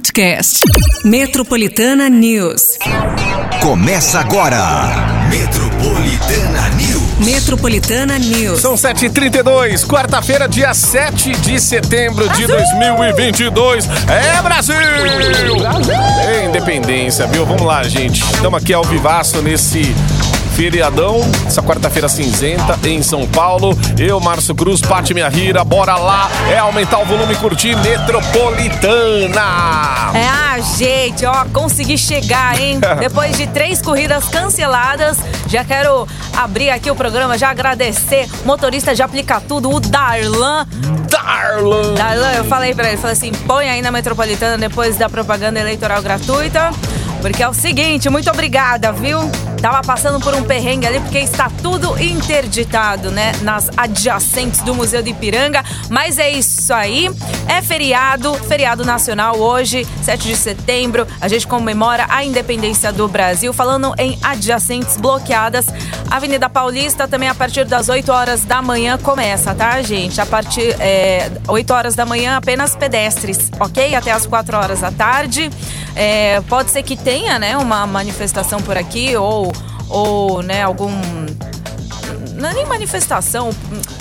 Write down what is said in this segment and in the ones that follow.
podcast. Metropolitana News. Começa agora. Metropolitana News. Metropolitana News. São 7h32, quarta-feira, dia 7 de setembro de 2022. É Brasil! É independência, viu? Vamos lá, gente. Estamos aqui ao vivaço nesse feriadão, essa quarta-feira cinzenta em São Paulo. Eu, Márcio Cruz, Pati Minha Rira, bora lá. É aumentar o volume e curtir Metropolitana. É, ah, gente, ó, consegui chegar, hein? Depois de três corridas canceladas, já quero abrir aqui o programa, já agradecer motorista de Aplica Tudo, o Darlan. Darlan! Darlan, eu falei pra ele, falei assim, põe aí na Metropolitana depois da propaganda eleitoral gratuita. Porque é o seguinte, muito obrigada, viu? Tava passando por um perrengue ali porque está tudo interditado, né? Nas adjacentes do Museu de Ipiranga. Mas é isso aí. É feriado, feriado nacional hoje, 7 de setembro. A gente comemora a independência do Brasil. Falando em adjacentes bloqueadas, Avenida Paulista também a partir das 8 horas da manhã começa, tá, gente? A partir é, 8 horas da manhã apenas pedestres, ok? Até as 4 horas da tarde. É, pode ser que tenha, né, uma manifestação por aqui ou, ou né, algum não é nem manifestação.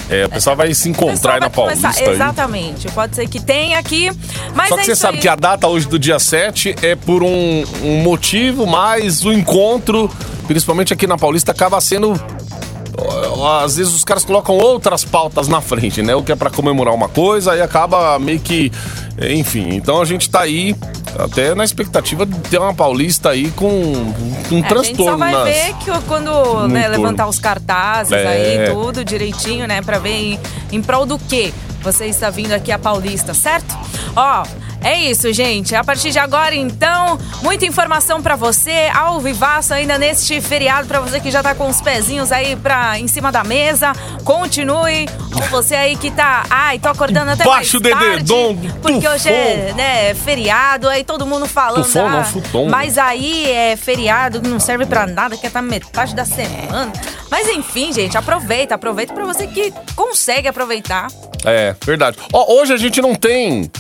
É, o pessoal vai se encontrar aí na Paulista. Começar, exatamente. Pode ser que tenha aqui. Mas Só que é você sabe aí. que a data hoje do dia 7 é por um, um motivo, mas o encontro, principalmente aqui na Paulista, acaba sendo às vezes os caras colocam outras pautas na frente, né? O que é para comemorar uma coisa e acaba meio que. Enfim, então a gente tá aí até na expectativa de ter uma paulista aí com um é, transtorno. A gente só vai nas... ver que quando né, levantar os cartazes É. aí, tudo direitinho, né? Pra ver em, em prol do que você está vindo aqui a Paulista, certo? Ó. É isso, gente. A partir de agora, então, muita informação pra você, ao vivaço ainda neste feriado, pra você que já tá com os pezinhos aí pra, em cima da mesa. Continue. Ou você aí que tá, ai, tô acordando até Baixa o mais tarde, dededom, porque hoje é, tufão. né, feriado, aí todo mundo falando. Tufão não, ah, futon. Mas aí é feriado não serve pra nada, que é tá metade da semana. Mas enfim, gente, aproveita, aproveita pra você que consegue aproveitar. É, verdade. Ó, hoje a gente não tem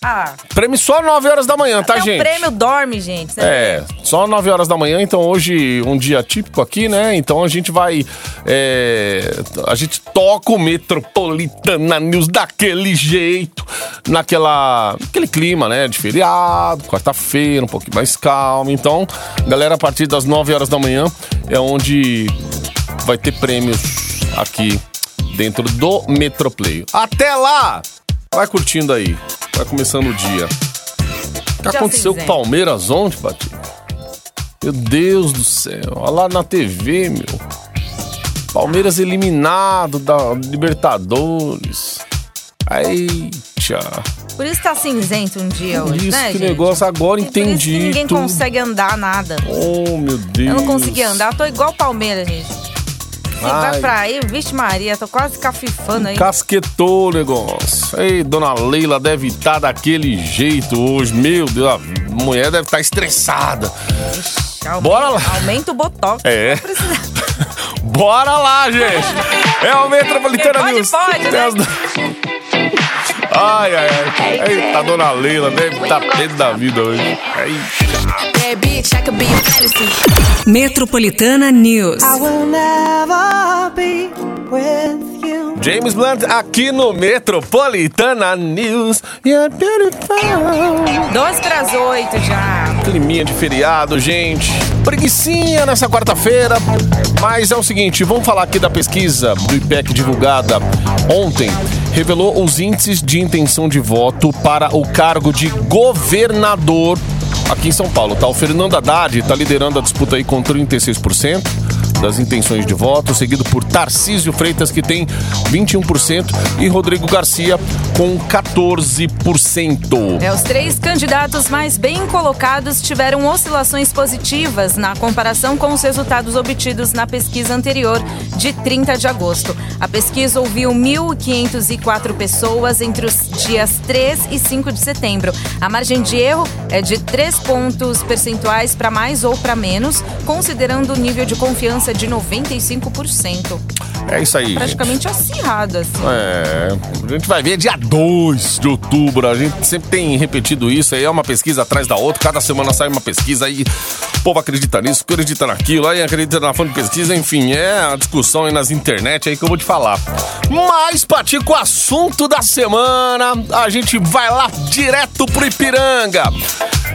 Ah, prêmio só 9 horas da manhã, tá, até gente? o prêmio dorme, gente. Você É, só 9 horas da manhã, então hoje um dia típico aqui, né? Então a gente vai. é, a gente toca o Metropolitana News daquele jeito, naquela. aquele clima, né? De feriado, quarta-feira, um pouquinho mais calmo. Então, galera, a partir das 9 horas da manhã é onde vai ter prêmios aqui dentro do Metroplay. Até lá! Vai curtindo aí, vai começando o dia. O que Já aconteceu com o. Palmeiras ontem, Pati? Meu Deus do céu. Olha lá na TV, meu. Palmeiras eliminado da Libertadores. Tchá. Por isso tá cinzento um dia hoje, Isso, né, que gente? negócio agora Por isso que entendi. ninguém tudo. consegue andar nada. Oh, meu Deus. Eu não consegui andar, tô igual Palmeiras, gente. Se vai Ai. pra aí, vixe Maria, tô quase cafifando aí. Casquetou o negócio. Ei, dona Leila deve estar daquele jeito hoje. Meu Deus, a mulher deve estar estressada. Aumenta- Bora lá. Aumenta o botox. É. Bora lá, gente! É o Metropolitana pode, News. pode, né? Ai, ai, ai. Eita, dona Leila deve estar dentro da vida hoje. Eita. Bad bitch, I could be a fantasy. Metropolitana News. I will never be with you. James Blunt aqui no Metropolitana News. You're beautiful. Dois pras oito já. Climinha de feriado, gente. Preguicinha nessa quarta-feira. Mas é o seguinte, vamos falar aqui da pesquisa do IPEC divulgada ontem. Revelou os índices de intenção de voto para o cargo de governador aqui em São Paulo. Tá? O Fernando Haddad está liderando a disputa aí com 36% das intenções de voto, seguido por Tarcísio Freitas, que tem 21%, e Rodrigo Garcia com 14%. É, os três candidatos mais bem colocados tiveram oscilações positivas na comparação com os resultados obtidos na pesquisa anterior, de 30 de agosto. A pesquisa ouviu 1.504 pessoas entre os dias 3 e 5 de setembro. A margem de erro é de 3 pontos percentuais para mais ou para menos, considerando o nível de confiança diferença de 95%. É isso aí, gente. Praticamente acirrada, assim. É, a gente vai ver dia 2 de outubro. A gente sempre tem repetido isso aí, é uma pesquisa atrás da outra. Cada semana sai uma pesquisa aí. O povo acredita nisso, acredita naquilo, aí acredita na fonte de pesquisa, enfim, é a discussão aí nas internet aí que eu vou te falar. Mas, partir com o assunto da semana, a gente vai lá direto pro Ipiranga.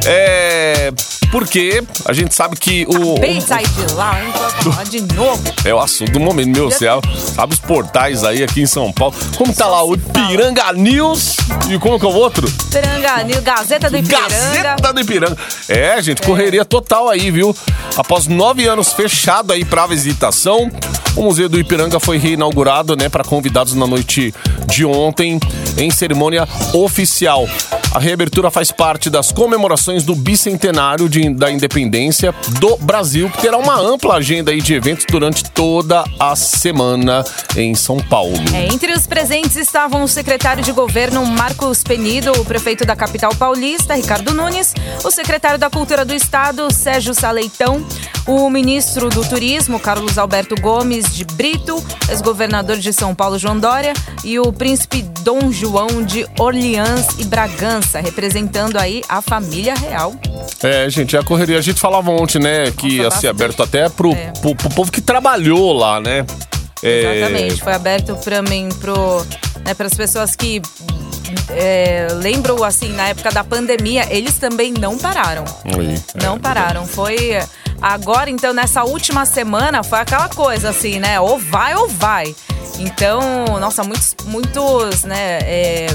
É. Porque a gente sabe que o. Bem sair de lá, hein? Falar de novo. É o assunto do momento, meu céu. Sabe os portais aí aqui em São Paulo? Como tá lá o Ipiranga News e como que é o outro? Ipiranga, Nil- Gazeta do Ipiranga. Gazeta do Ipiranga. É, gente, correria total aí, viu? Após nove anos fechado aí pra visitação, o Museu do Ipiranga foi reinaugurado, né, para convidados na noite de ontem, em cerimônia oficial. A reabertura faz parte das comemorações do bicentenário de- da independência do Brasil, que terá uma ampla agenda aí de eventos durante toda a semana em São Paulo. É, entre os presentes estavam o secretário de governo Marcos Penido, o prefeito da capital paulista, Ricardo Nunes, o secretário da Cultura do Estado, Sérgio Saleitão, o ministro do Turismo, Carlos Alberto Gomes de Brito, ex-governador de São Paulo, João Dória, e o príncipe Dom João de Orleans e Bragança, representando aí a família real. É, gente, a correria. A gente falava ontem, né, que ia Nossa, ser bastante. aberto até pro, É. pro, pro povo que trabalhou lá, né? É, Exatamente, foi aberto para mim, pro, né, para as pessoas que é, lembram, assim, na época da pandemia, eles também não pararam. é, Não pararam. Foi agora, então, nessa última semana, foi aquela coisa assim, né? Ou vai ou vai. Então, nossa, muitos, muitos, né? é,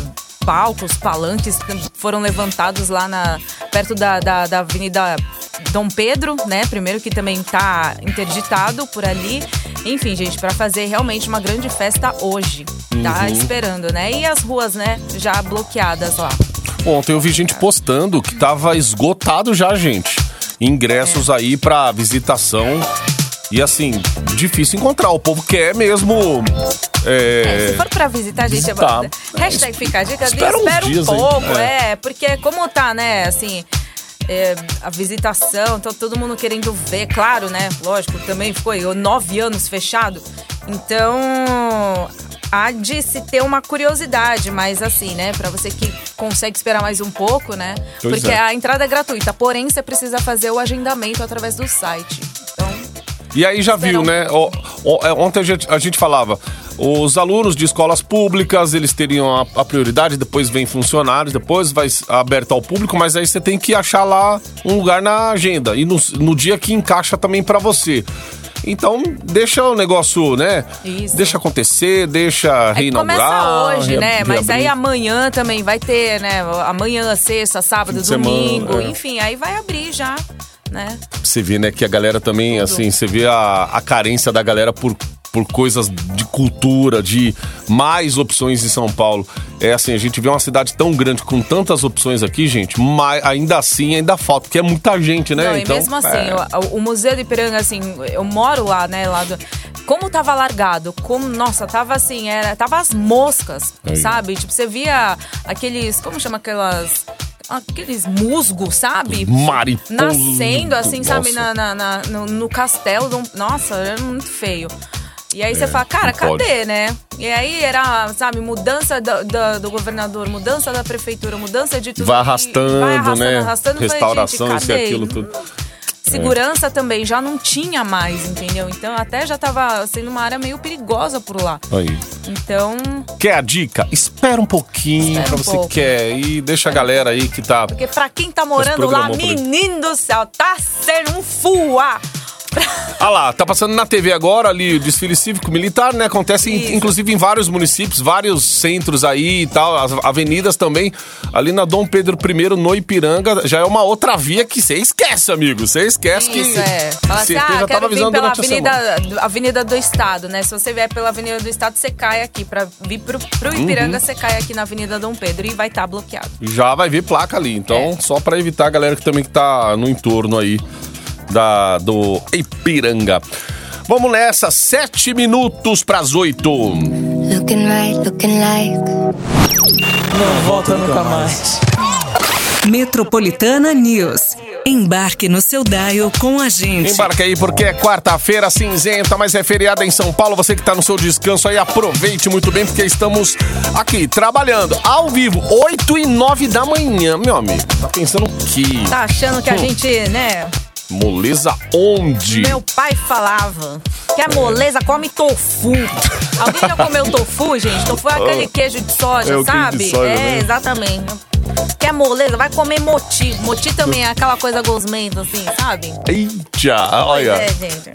palcos, palanques foram levantados lá na, perto da, da, da Avenida Dom Pedro, né? Primeiro que também tá interditado por ali. Enfim, gente, para fazer realmente uma grande festa hoje. Tá esperando, né? E as ruas, né? Já bloqueadas lá. Ontem eu vi gente postando que tava esgotado já, gente. É. Ingressos aí pra visitação. E assim, difícil encontrar. O povo quer mesmo. É, É, se for pra visitar, gente, visitar. é, hashtag fica a dica, Espera espera um dias pouco, é. é. porque como tá, né, assim, é, a visitação, então todo mundo querendo ver, claro, né, lógico, também ficou aí, nove anos fechado, então há de se ter uma curiosidade, mas assim, né, pra você que consegue esperar mais um pouco, né, Pois porque é. a entrada é gratuita, porém você precisa fazer o agendamento através do site, então... E aí já viu, né? É, Ontem a gente, a gente falava, os alunos de escolas públicas, eles teriam a, a prioridade, depois vem funcionários, depois vai aberto ao público, mas aí você tem que achar lá um lugar na agenda e no, no dia que encaixa também pra você. Então, deixa o negócio, né? Isso. Deixa acontecer, deixa É reinaugurar. começa hoje, né? rea- Mas aí reabrir. amanhã também vai ter, né? Amanhã, sexta, sábado, de semana, domingo, é. enfim, aí vai abrir já, né? Você vê, né, que a galera também, assim, você vê a, a carência da galera por, por coisas de cultura, de mais opções em São Paulo. É assim, a gente vê uma cidade tão grande com tantas opções aqui, gente, mas ainda assim ainda falta, porque é muita gente, né? Não, então, e mesmo assim, é, o, o Museu do Ipiranga, assim, eu moro lá, né? Lá do, como tava largado, como, nossa, tava assim, era, tava as moscas, Aí. sabe? Tipo, você via aqueles, como chama aquelas. Aqueles musgos, sabe? Mariposa. Nascendo, assim, sabe, Nossa. na, na- na- no, no castelo. Nossa, era muito feio. E aí você É, fala, cara, não pode. cadê, né? E aí era, sabe, mudança do, do- do governador, mudança da prefeitura, mudança de tudo. vai arrastando, vai arrastando, né? arrastando. Falei, Restauração, isso e cadê? aquilo, tudo. Segurança também já não tinha mais, entendeu? Então até já tava sendo uma área meio perigosa por lá. Aí. Então, Quer a dica? Espera um pouquinho Espera pra um você pouco. que quer e deixa a galera aí que tá. porque pra quem tá morando lá, aí. menino do céu, tá sendo um fuá. Ah lá, tá passando na TV agora ali o desfile cívico-militar, né? Acontece em- inclusive em vários municípios, vários centros aí e tal, as avenidas também. Ali na Dom Pedro I, no Ipiranga, já é uma outra via que você esquece, amigo. Você esquece que. Isso, é. Fala assim, ah, já quero tava vir avisando pela avenida, avenida do Estado, né? Se você vier pela Avenida do Estado, você cai aqui. Pra vir pro, pro Uhum. Ipiranga, você cai aqui na Avenida Dom Pedro e vai estar bloqueado. Já vai ver placa ali. Então, É. só pra evitar a galera que também que tá no entorno aí da, do Ipiranga. Vamos nessa, sete minutos pras oito. Looking right, looking like. Não volta nunca mais. Metropolitana News. Embarque no seu dial com a gente. Embarque aí porque é quarta-feira cinzenta, mas é feriado em São Paulo. Você que tá no seu descanso aí, aproveite muito bem porque estamos aqui trabalhando ao vivo, 8 e 9 da manhã, meu amigo. Tá pensando o quê? Tá achando que a gente, né? Moleza onde? Meu pai falava que a moleza come tofu. Alguém já comeu tofu, gente? Tofu é aquele queijo de soja, É sabe? de soja, é, né? exatamente. Quer moleza? Vai comer moti. Moti também é aquela coisa gosmenta, assim, sabe? Eita, olha. Pois é, gente.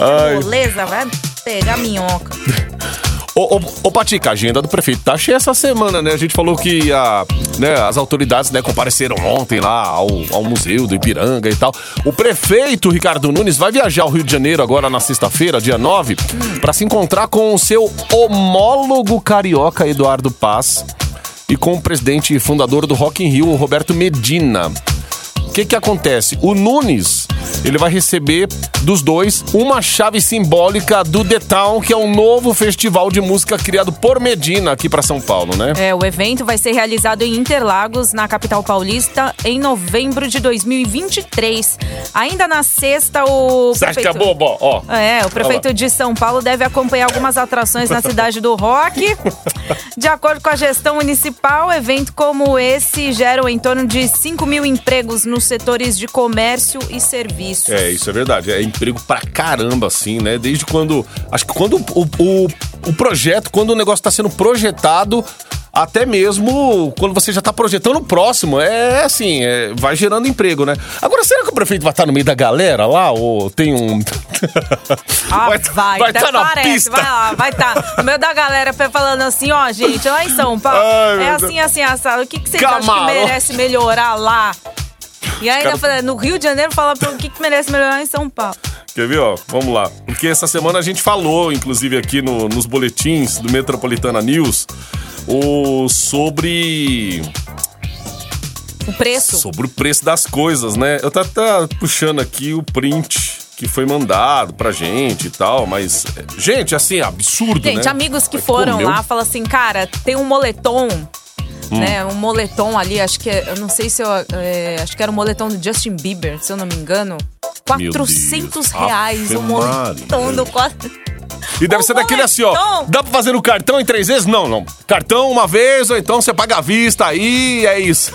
Ai. Moleza vai pegar minhoca. Ô, ô, ô Patica, a agenda do prefeito tá cheia essa semana, né? A gente falou que a, né, as autoridades né, compareceram ontem lá ao, ao Museu do Ipiranga e tal. O prefeito Ricardo Nunes vai viajar ao Rio de Janeiro agora na sexta-feira, dia 9, pra se encontrar com o seu homólogo carioca Eduardo Paz e com o presidente e fundador do Rock in Rio, Roberto Medina. O que que acontece? O Nunes, ele vai receber dos dois uma chave simbólica do The Town, que é um novo festival de música criado por Medina aqui pra São Paulo, né? É, o evento vai ser realizado em Interlagos, na capital paulista, em novembro de 2023. Ainda na sexta, o Você acha que é prefeito... bobo? Ó, É, o prefeito de São Paulo deve acompanhar algumas atrações na cidade do rock. De acordo com a gestão municipal, evento como esse geram em torno de 5 mil empregos nos setores de comércio e serviços. É, isso é verdade. É emprego pra caramba, assim, né? Desde quando. Acho que quando o, o, o projeto, quando o negócio tá sendo projetado. Até mesmo quando você já tá projetando o próximo. É assim, é, vai gerando emprego, né? Agora, será que o prefeito vai estar no meio da galera lá? Ou tem um. Ah, vai, vai até tá na parece, pista. vai lá, vai tá. No meio da galera falando assim, ó, gente, lá em São Paulo, Ai, é assim, assim, assado. O que, que vocês acham que merece melhorar lá? E ainda Cara- falando, no Rio de Janeiro, fala o que, que merece melhorar em São Paulo. Quer ver, ó? Vamos lá. Porque essa semana a gente falou, inclusive aqui no- nos boletins do Metropolitana News, o, sobre, O preço. sobre o preço das coisas, né? Eu tô até puxando aqui o print que foi mandado pra gente e tal, mas, gente, assim, absurdo, Gente, né? amigos que Mas foram comeu. lá falam assim, cara, tem um moletom. Hum. Né, um moletom ali, acho que é- eu não sei se eu. é, acho que era um moletom do Justin Bieber, se eu não me engano. Meu 400 Deus. reais o moletom do quatro. E deve O ser daquele assim, ó. Dá pra fazer no cartão em três vezes? Não, não. Cartão uma vez, ou então você paga à vista aí, é isso.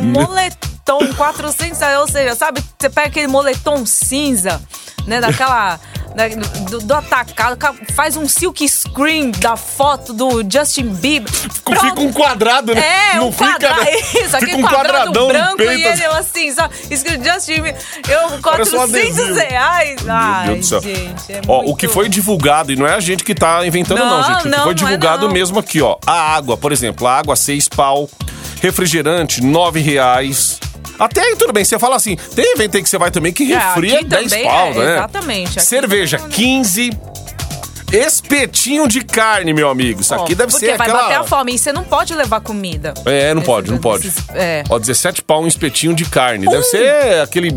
Um moletom 400 reais, ou seja, sabe? Você pega aquele moletom cinza, né? Daquela. da- do, do atacado, ca- faz um silk screen da foto do Justin Bieber. Fica Pronto. um quadrado, né? É, Não um fica, quadrado. Isso, Fica aquele um quadrado quadradão branco peito, e ele assim. assim, só escrito Justin Bieber. Eu, Parece um 400 adesivo. reais. Ai, Deus do céu. gente, é Ó, muito... o que foi divulgado, e não é a gente que tá inventando, não, Não, gente. O que não, foi é divulgado não. mesmo aqui, ó. A água, por exemplo, a água, seis pau. Refrigerante, nove reais. Até aí, tudo bem. Você fala assim, tem evento aí que você vai também que É, refri é aqui 10 também pau, né? exatamente. Cerveja, também é- 15. Espetinho de carne, meu amigo. Isso aqui deve porque ser vai aquela... bater a fome. E você não pode levar comida. É, não pode, não pode. esses- é. Ó, 17 pau um espetinho de carne. Deve ser aquele.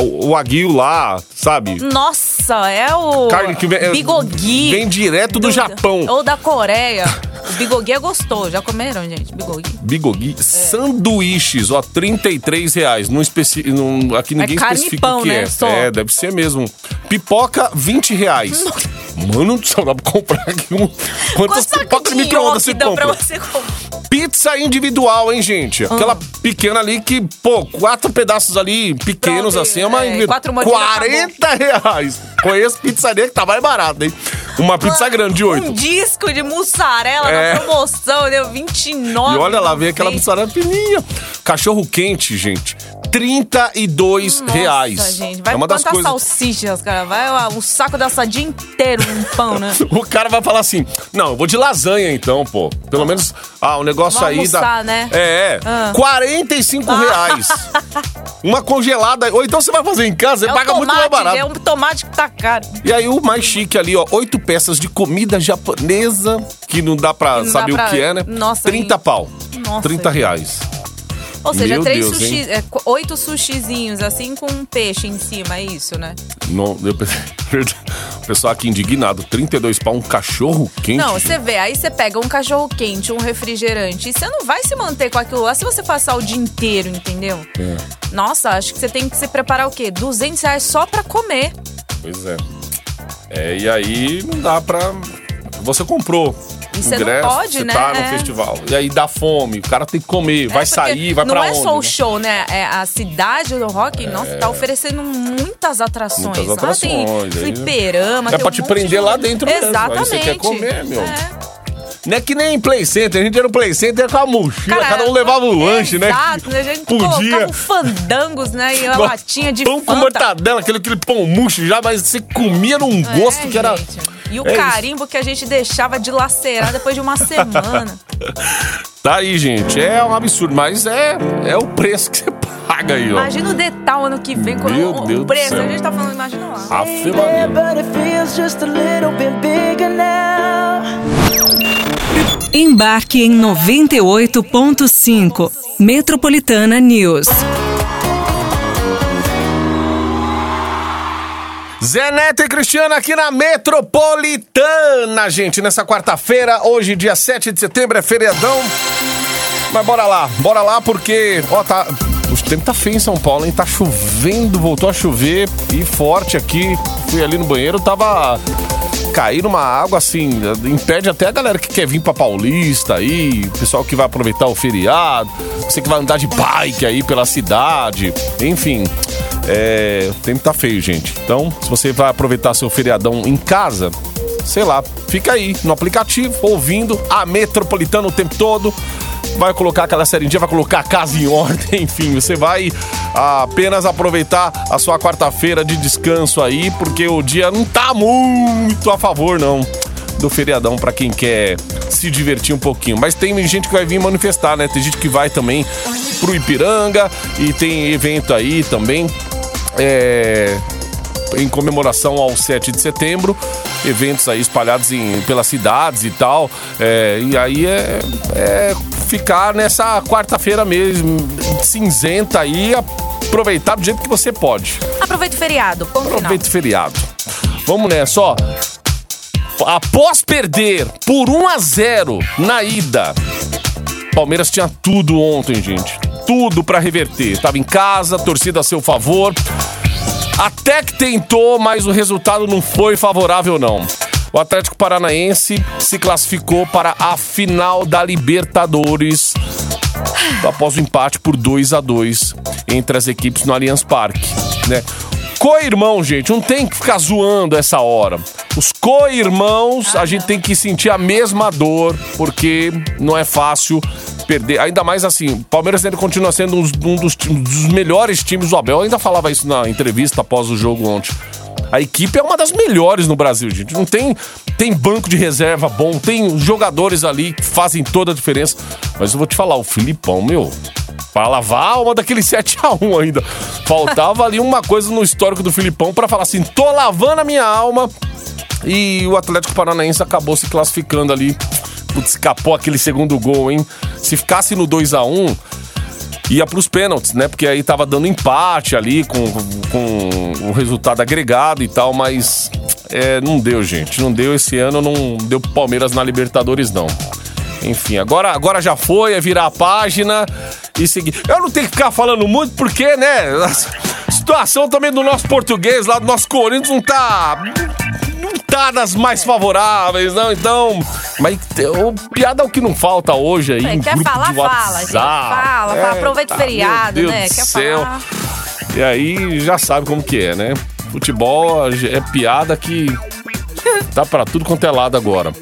O, o aguil lá, sabe? Nossa, é o Carne que vem- é- bigogi. vem direto do Japão. Ou da Coreia. O bigogi é gostoso. Já comeram, gente? Bigogi. Bigogi. É. Sanduíches, ó, 33 reais. Não especi... aqui ninguém É carne e especifica pão, o que né? é. Só. É, deve ser mesmo. Pipoca, 20 reais. Mano, só dá pra comprar aqui um. Quantas pipocas de micro-ondas você dá pra compra? você comprar? Pizza individual, hein, gente? Ah. Aquela pequena ali que, pô, quatro pedaços ali pequenos Pronto, assim, é uma é, quatro mordidas, 40 reais. Conheço pizzaria que tá mais barata, hein? Uma pizza grande de 8. Um disco de mussarela É. na promoção, deu 29. E olha lá, vem aquela Nossa, mussarela fininha. Cachorro quente, gente. 32 reais. gente. Vai é uma das coisas. salsichas, cara? Vai ó, um saco dessa dia inteiro um pão, né? O cara vai falar assim: não, eu vou de lasanha então, pô. Pelo menos, ah, o negócio Vamos aí dá. almoçar, né? É, é. Ah. 45 reais. Uma congelada. Ou então você vai fazer em casa, você É um paga muito mais tomate, barato. é um tomate que tá caro. E aí o mais chique ali, ó, oito peças de comida japonesa, que não dá pra não dá saber pra- o que é, né? Nossa, 30 hein? pau. Nossa, 30 gente. reais. Ou seja, Meu três Deus, sushi, é, oito sushizinhos, assim, com um peixe em cima, é isso, né? Não, eu pensei, Pessoal aqui indignado, 32 pau, um cachorro quente. Não, você vê, aí você pega um cachorro quente, um refrigerante, e você não vai se manter com aquilo lá se você passar o dia inteiro, entendeu? É. Nossa, acho que você tem que se preparar o quê? 200 reais só pra comer. Pois é. É, e aí não dá pra. Você comprou. E você não ingresso, pode, você né? tá no É. festival. E aí dá fome, o cara tem que comer, vai É, porque sair, vai não pra é onde? só o né? show, né? É a cidade do rock, nossa, tá oferecendo muitas atrações. Muitas atrações, tem aí- fliperama, É tem pra um te prender de- lá dentro mesmo. Aí Exatamente. você quer comer, meu. É. Não é que nem em Play Center, a gente era no Play Center com a mochila, Cara, cada um levava um lanche, né? Exato, né? A gente Podia. colocava um fandangos, né? E a Nossa, latinha de pão com Fanta. mortadela, aquele, aquele pão murcho já, mas você comia num gosto É, que era. gente. E o É isso. carimbo que a gente deixava de lacerar depois de uma semana. Tá aí, gente. É um absurdo, mas é, é o preço que você paga aí, ó. Imagina o detal ano que vem com Meu o, Deus o do preço. céu. A gente tá falando, imagina lá. Afe Embarque em 98.5. Metropolitana News. Zé Neto e Cristiano aqui na Metropolitana, gente, nessa quarta-feira, hoje, dia 7 de setembro, é feriadão. Mas bora lá, bora lá, porque, ó, tá. O tempo tá feio em São Paulo, hein? Tá chovendo, voltou a chover e forte aqui. Fui ali no banheiro, tava caindo uma água assim, impede até a galera que quer vir pra Paulista aí, pessoal que vai aproveitar o feriado, você que vai andar de bike aí pela cidade, enfim. É, o tempo tá feio, gente. Então, se você vai aproveitar seu feriadão em casa, sei lá, fica aí no aplicativo, ouvindo a Metropolitana o tempo todo. Vai colocar aquela série em dia, vai colocar a casa em ordem, enfim, você vai apenas aproveitar a sua quarta-feira de descanso aí, porque o dia não tá muito a favor, não, do feriadão pra quem quer se divertir um pouquinho. Mas tem gente que vai vir manifestar, né? Tem gente que vai também pro Ipiranga e tem evento aí também. É, em comemoração ao 7 de setembro, eventos aí espalhados em, pelas cidades e tal. É, e aí é, é ficar nessa quarta-feira mesmo, cinzenta aí, aproveitar do jeito que você pode. Aproveita o feriado, ponto. Aproveita o feriado. Vamos nessa, ó. Após perder por 1 a 0 na ida, Palmeiras tinha tudo ontem, gente. Tudo pra reverter. Tava em casa, torcida a seu favor. Até que tentou, mas o resultado não foi favorável, não. O Atlético Paranaense se classificou para a final da Libertadores após o empate por 2 a 2 entre as equipes no Allianz Parque, né? Co-irmão, gente, não tem que ficar zoando essa hora. Os co-irmãos, a gente tem que sentir a mesma dor, porque não é fácil perder. Ainda mais assim, o Palmeiras ainda continua sendo um dos, um dos ti- dos melhores times do Abel. Eu ainda falava isso na entrevista após o jogo ontem. A equipe é uma das melhores no Brasil, gente. Não tem, tem banco de reserva bom, tem jogadores ali que fazem toda a diferença. Mas eu vou te falar, o Filipão, meu, para lavar a alma daquele 7x1 ainda. Faltava ali uma coisa no histórico do Filipão para falar assim: tô lavando a minha alma. E o Atlético Paranaense acabou se classificando ali. Putz, escapou aquele segundo gol, hein? Se ficasse no 2 a 1 ia pros pênaltis, né? Porque aí tava dando empate ali com, com o resultado agregado e tal, mas é, não deu, gente. Não deu esse ano, não deu Palmeiras na Libertadores, não. Enfim, agora, agora já foi, é virar a página e seguir. Eu não tenho que ficar falando muito porque, né? A situação também do nosso português lá, do nosso Corinthians, não tá. Não tá das mais favoráveis, não. Então. Mas o piada é o que não falta hoje aí. É, quer falar, fala, gente. Fala, fala. Aproveita o feriado, né? Quer céu. falar. E aí já sabe como que é, né? Futebol é piada que tá pra tudo quanto é lado agora.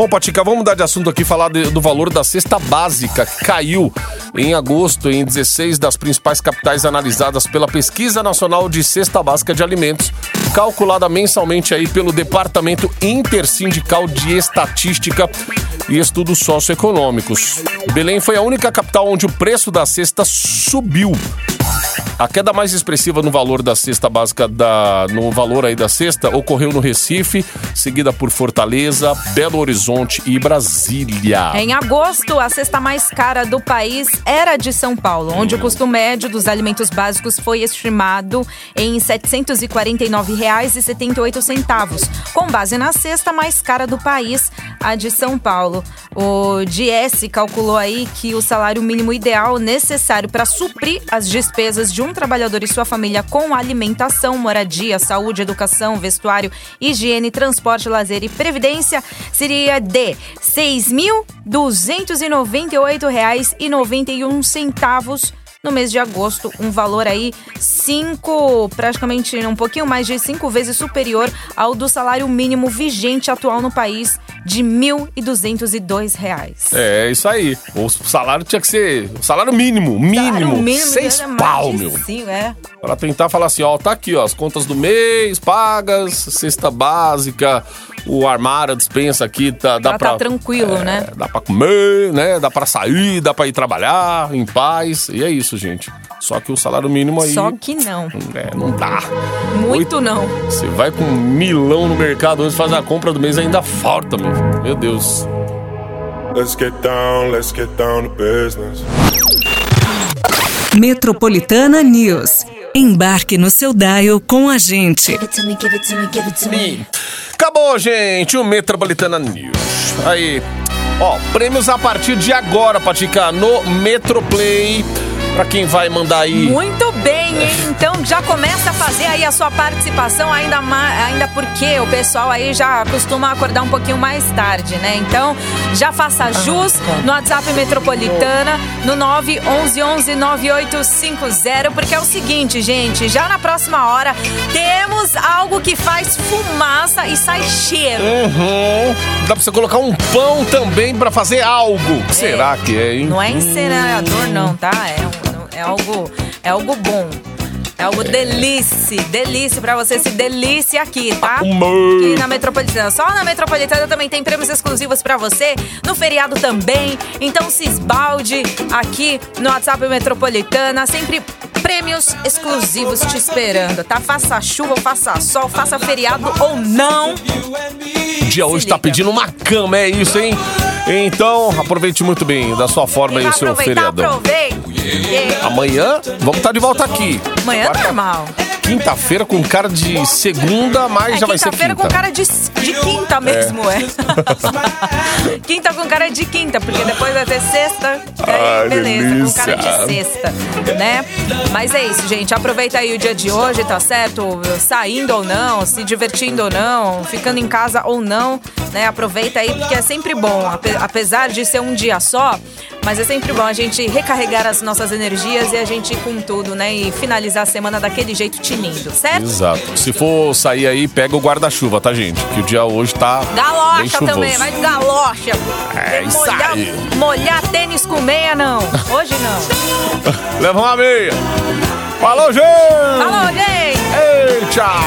Bom, Patica, vamos mudar de assunto aqui, falar de- do valor da cesta básica, caiu em agosto em 16 das principais capitais analisadas pela Pesquisa Nacional de Cesta Básica de Alimentos, calculada mensalmente aí pelo Departamento Intersindical de Estatística e Estudos Socioeconômicos. Belém foi a única capital onde o preço da cesta subiu. A queda mais expressiva no valor da cesta básica, da, no valor aí da cesta, ocorreu no Recife, seguida por Fortaleza, Belo Horizonte e Brasília. Em agosto, a cesta mais cara do país era de São Paulo, onde o custo médio dos alimentos básicos foi estimado em R$ 749,78, com base na cesta mais cara do país, a de São Paulo. O Diese calculou aí que o salário mínimo ideal necessário para suprir as despesas de um trabalhador e sua família com alimentação, moradia, saúde, educação, vestuário, higiene, transporte, lazer e previdência seria de R$ 6.298,91 no mês de agosto, um valor aí cinco, praticamente um pouquinho mais de cinco vezes superior ao do salário mínimo vigente atual no país de 1.202 reais. É, isso aí. O salário tinha que ser. O salário mínimo, mínimo. Salário mínimo seis mais pau, meu. cinco, é. Pra tentar falar assim, ó, tá aqui, ó, as contas do mês pagas, cesta básica, o armário, a dispensa aqui, tá, dá Pra pra... tá tranquilo, é, né? Dá pra comer, né? Dá pra sair, dá pra ir trabalhar em paz. E é isso, gente. Só que o salário mínimo aí... Só que não. É, não dá. Muito não. Você vai com um milão no mercado hoje, faz a compra do mês ainda falta, meu. Meu Deus. Let's get down, let's get down to business. Metropolitana News. Embarque no seu dial com a gente. Give it to me, give it to me, give it to me. Acabou, gente, o Metropolitana News. Aí, ó, prêmios a partir de agora, Patica, no Metroplay. Pra quem vai mandar aí. Muito bem, hein? Então já começa a fazer aí a sua participação, ainda, mais, ainda porque o pessoal aí já costuma acordar um pouquinho mais tarde, né? Então já faça jus no WhatsApp Metropolitana, no 911-9850, porque é o seguinte, gente, já na próxima hora temos algo que faz fumaça e sai cheiro. Uhum. Dá pra você colocar um pão também pra fazer algo. Que Será que é, hein? Não é incinerador, não, tá? É, é algo, é algo bom. É algo delícia, delícia pra você se delícia aqui, tá? Amor. Aqui na Metropolitana. Só na Metropolitana também tem prêmios exclusivos pra você, no feriado também. Então se esbalde aqui no WhatsApp Metropolitana, sempre prêmios exclusivos te esperando, tá? Faça chuva, faça sol, faça feriado ou não. O dia hoje tá pedindo uma cama, é isso, hein? Então, aproveite muito bem da sua forma vai o seu feriadão. aproveita. Amanhã, vamos estar de volta aqui. Amanhã é normal. Quinta-feira com cara de segunda, mas É já vai ser quinta-feira quinta. com cara de, de quinta mesmo, é. quinta com cara de quinta, porque depois vai ter sexta. Ai, beleza, com cara delícia. de sexta, né? Mas é isso, gente. Aproveita aí o dia de hoje, tá certo? Saindo ou não, se divertindo ou não, ficando em casa ou não, né? Aproveita aí, porque é sempre bom. ape- Apesar de ser um dia só, mas é sempre bom a gente recarregar as nossas energias e a gente ir com tudo, né? E finalizar a semana daquele jeito tinindo, certo? Exato. Se for sair aí, pega o guarda-chuva, tá, gente? Que o dia hoje tá Galocha também, vai de galocha. É isso molhar, aí. molhar tênis com meia, não. Hoje não. Leva uma meia. Falou, gente! Falou, gente! Ei, tchau!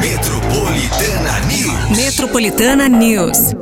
Metropolitana News. Metropolitana News.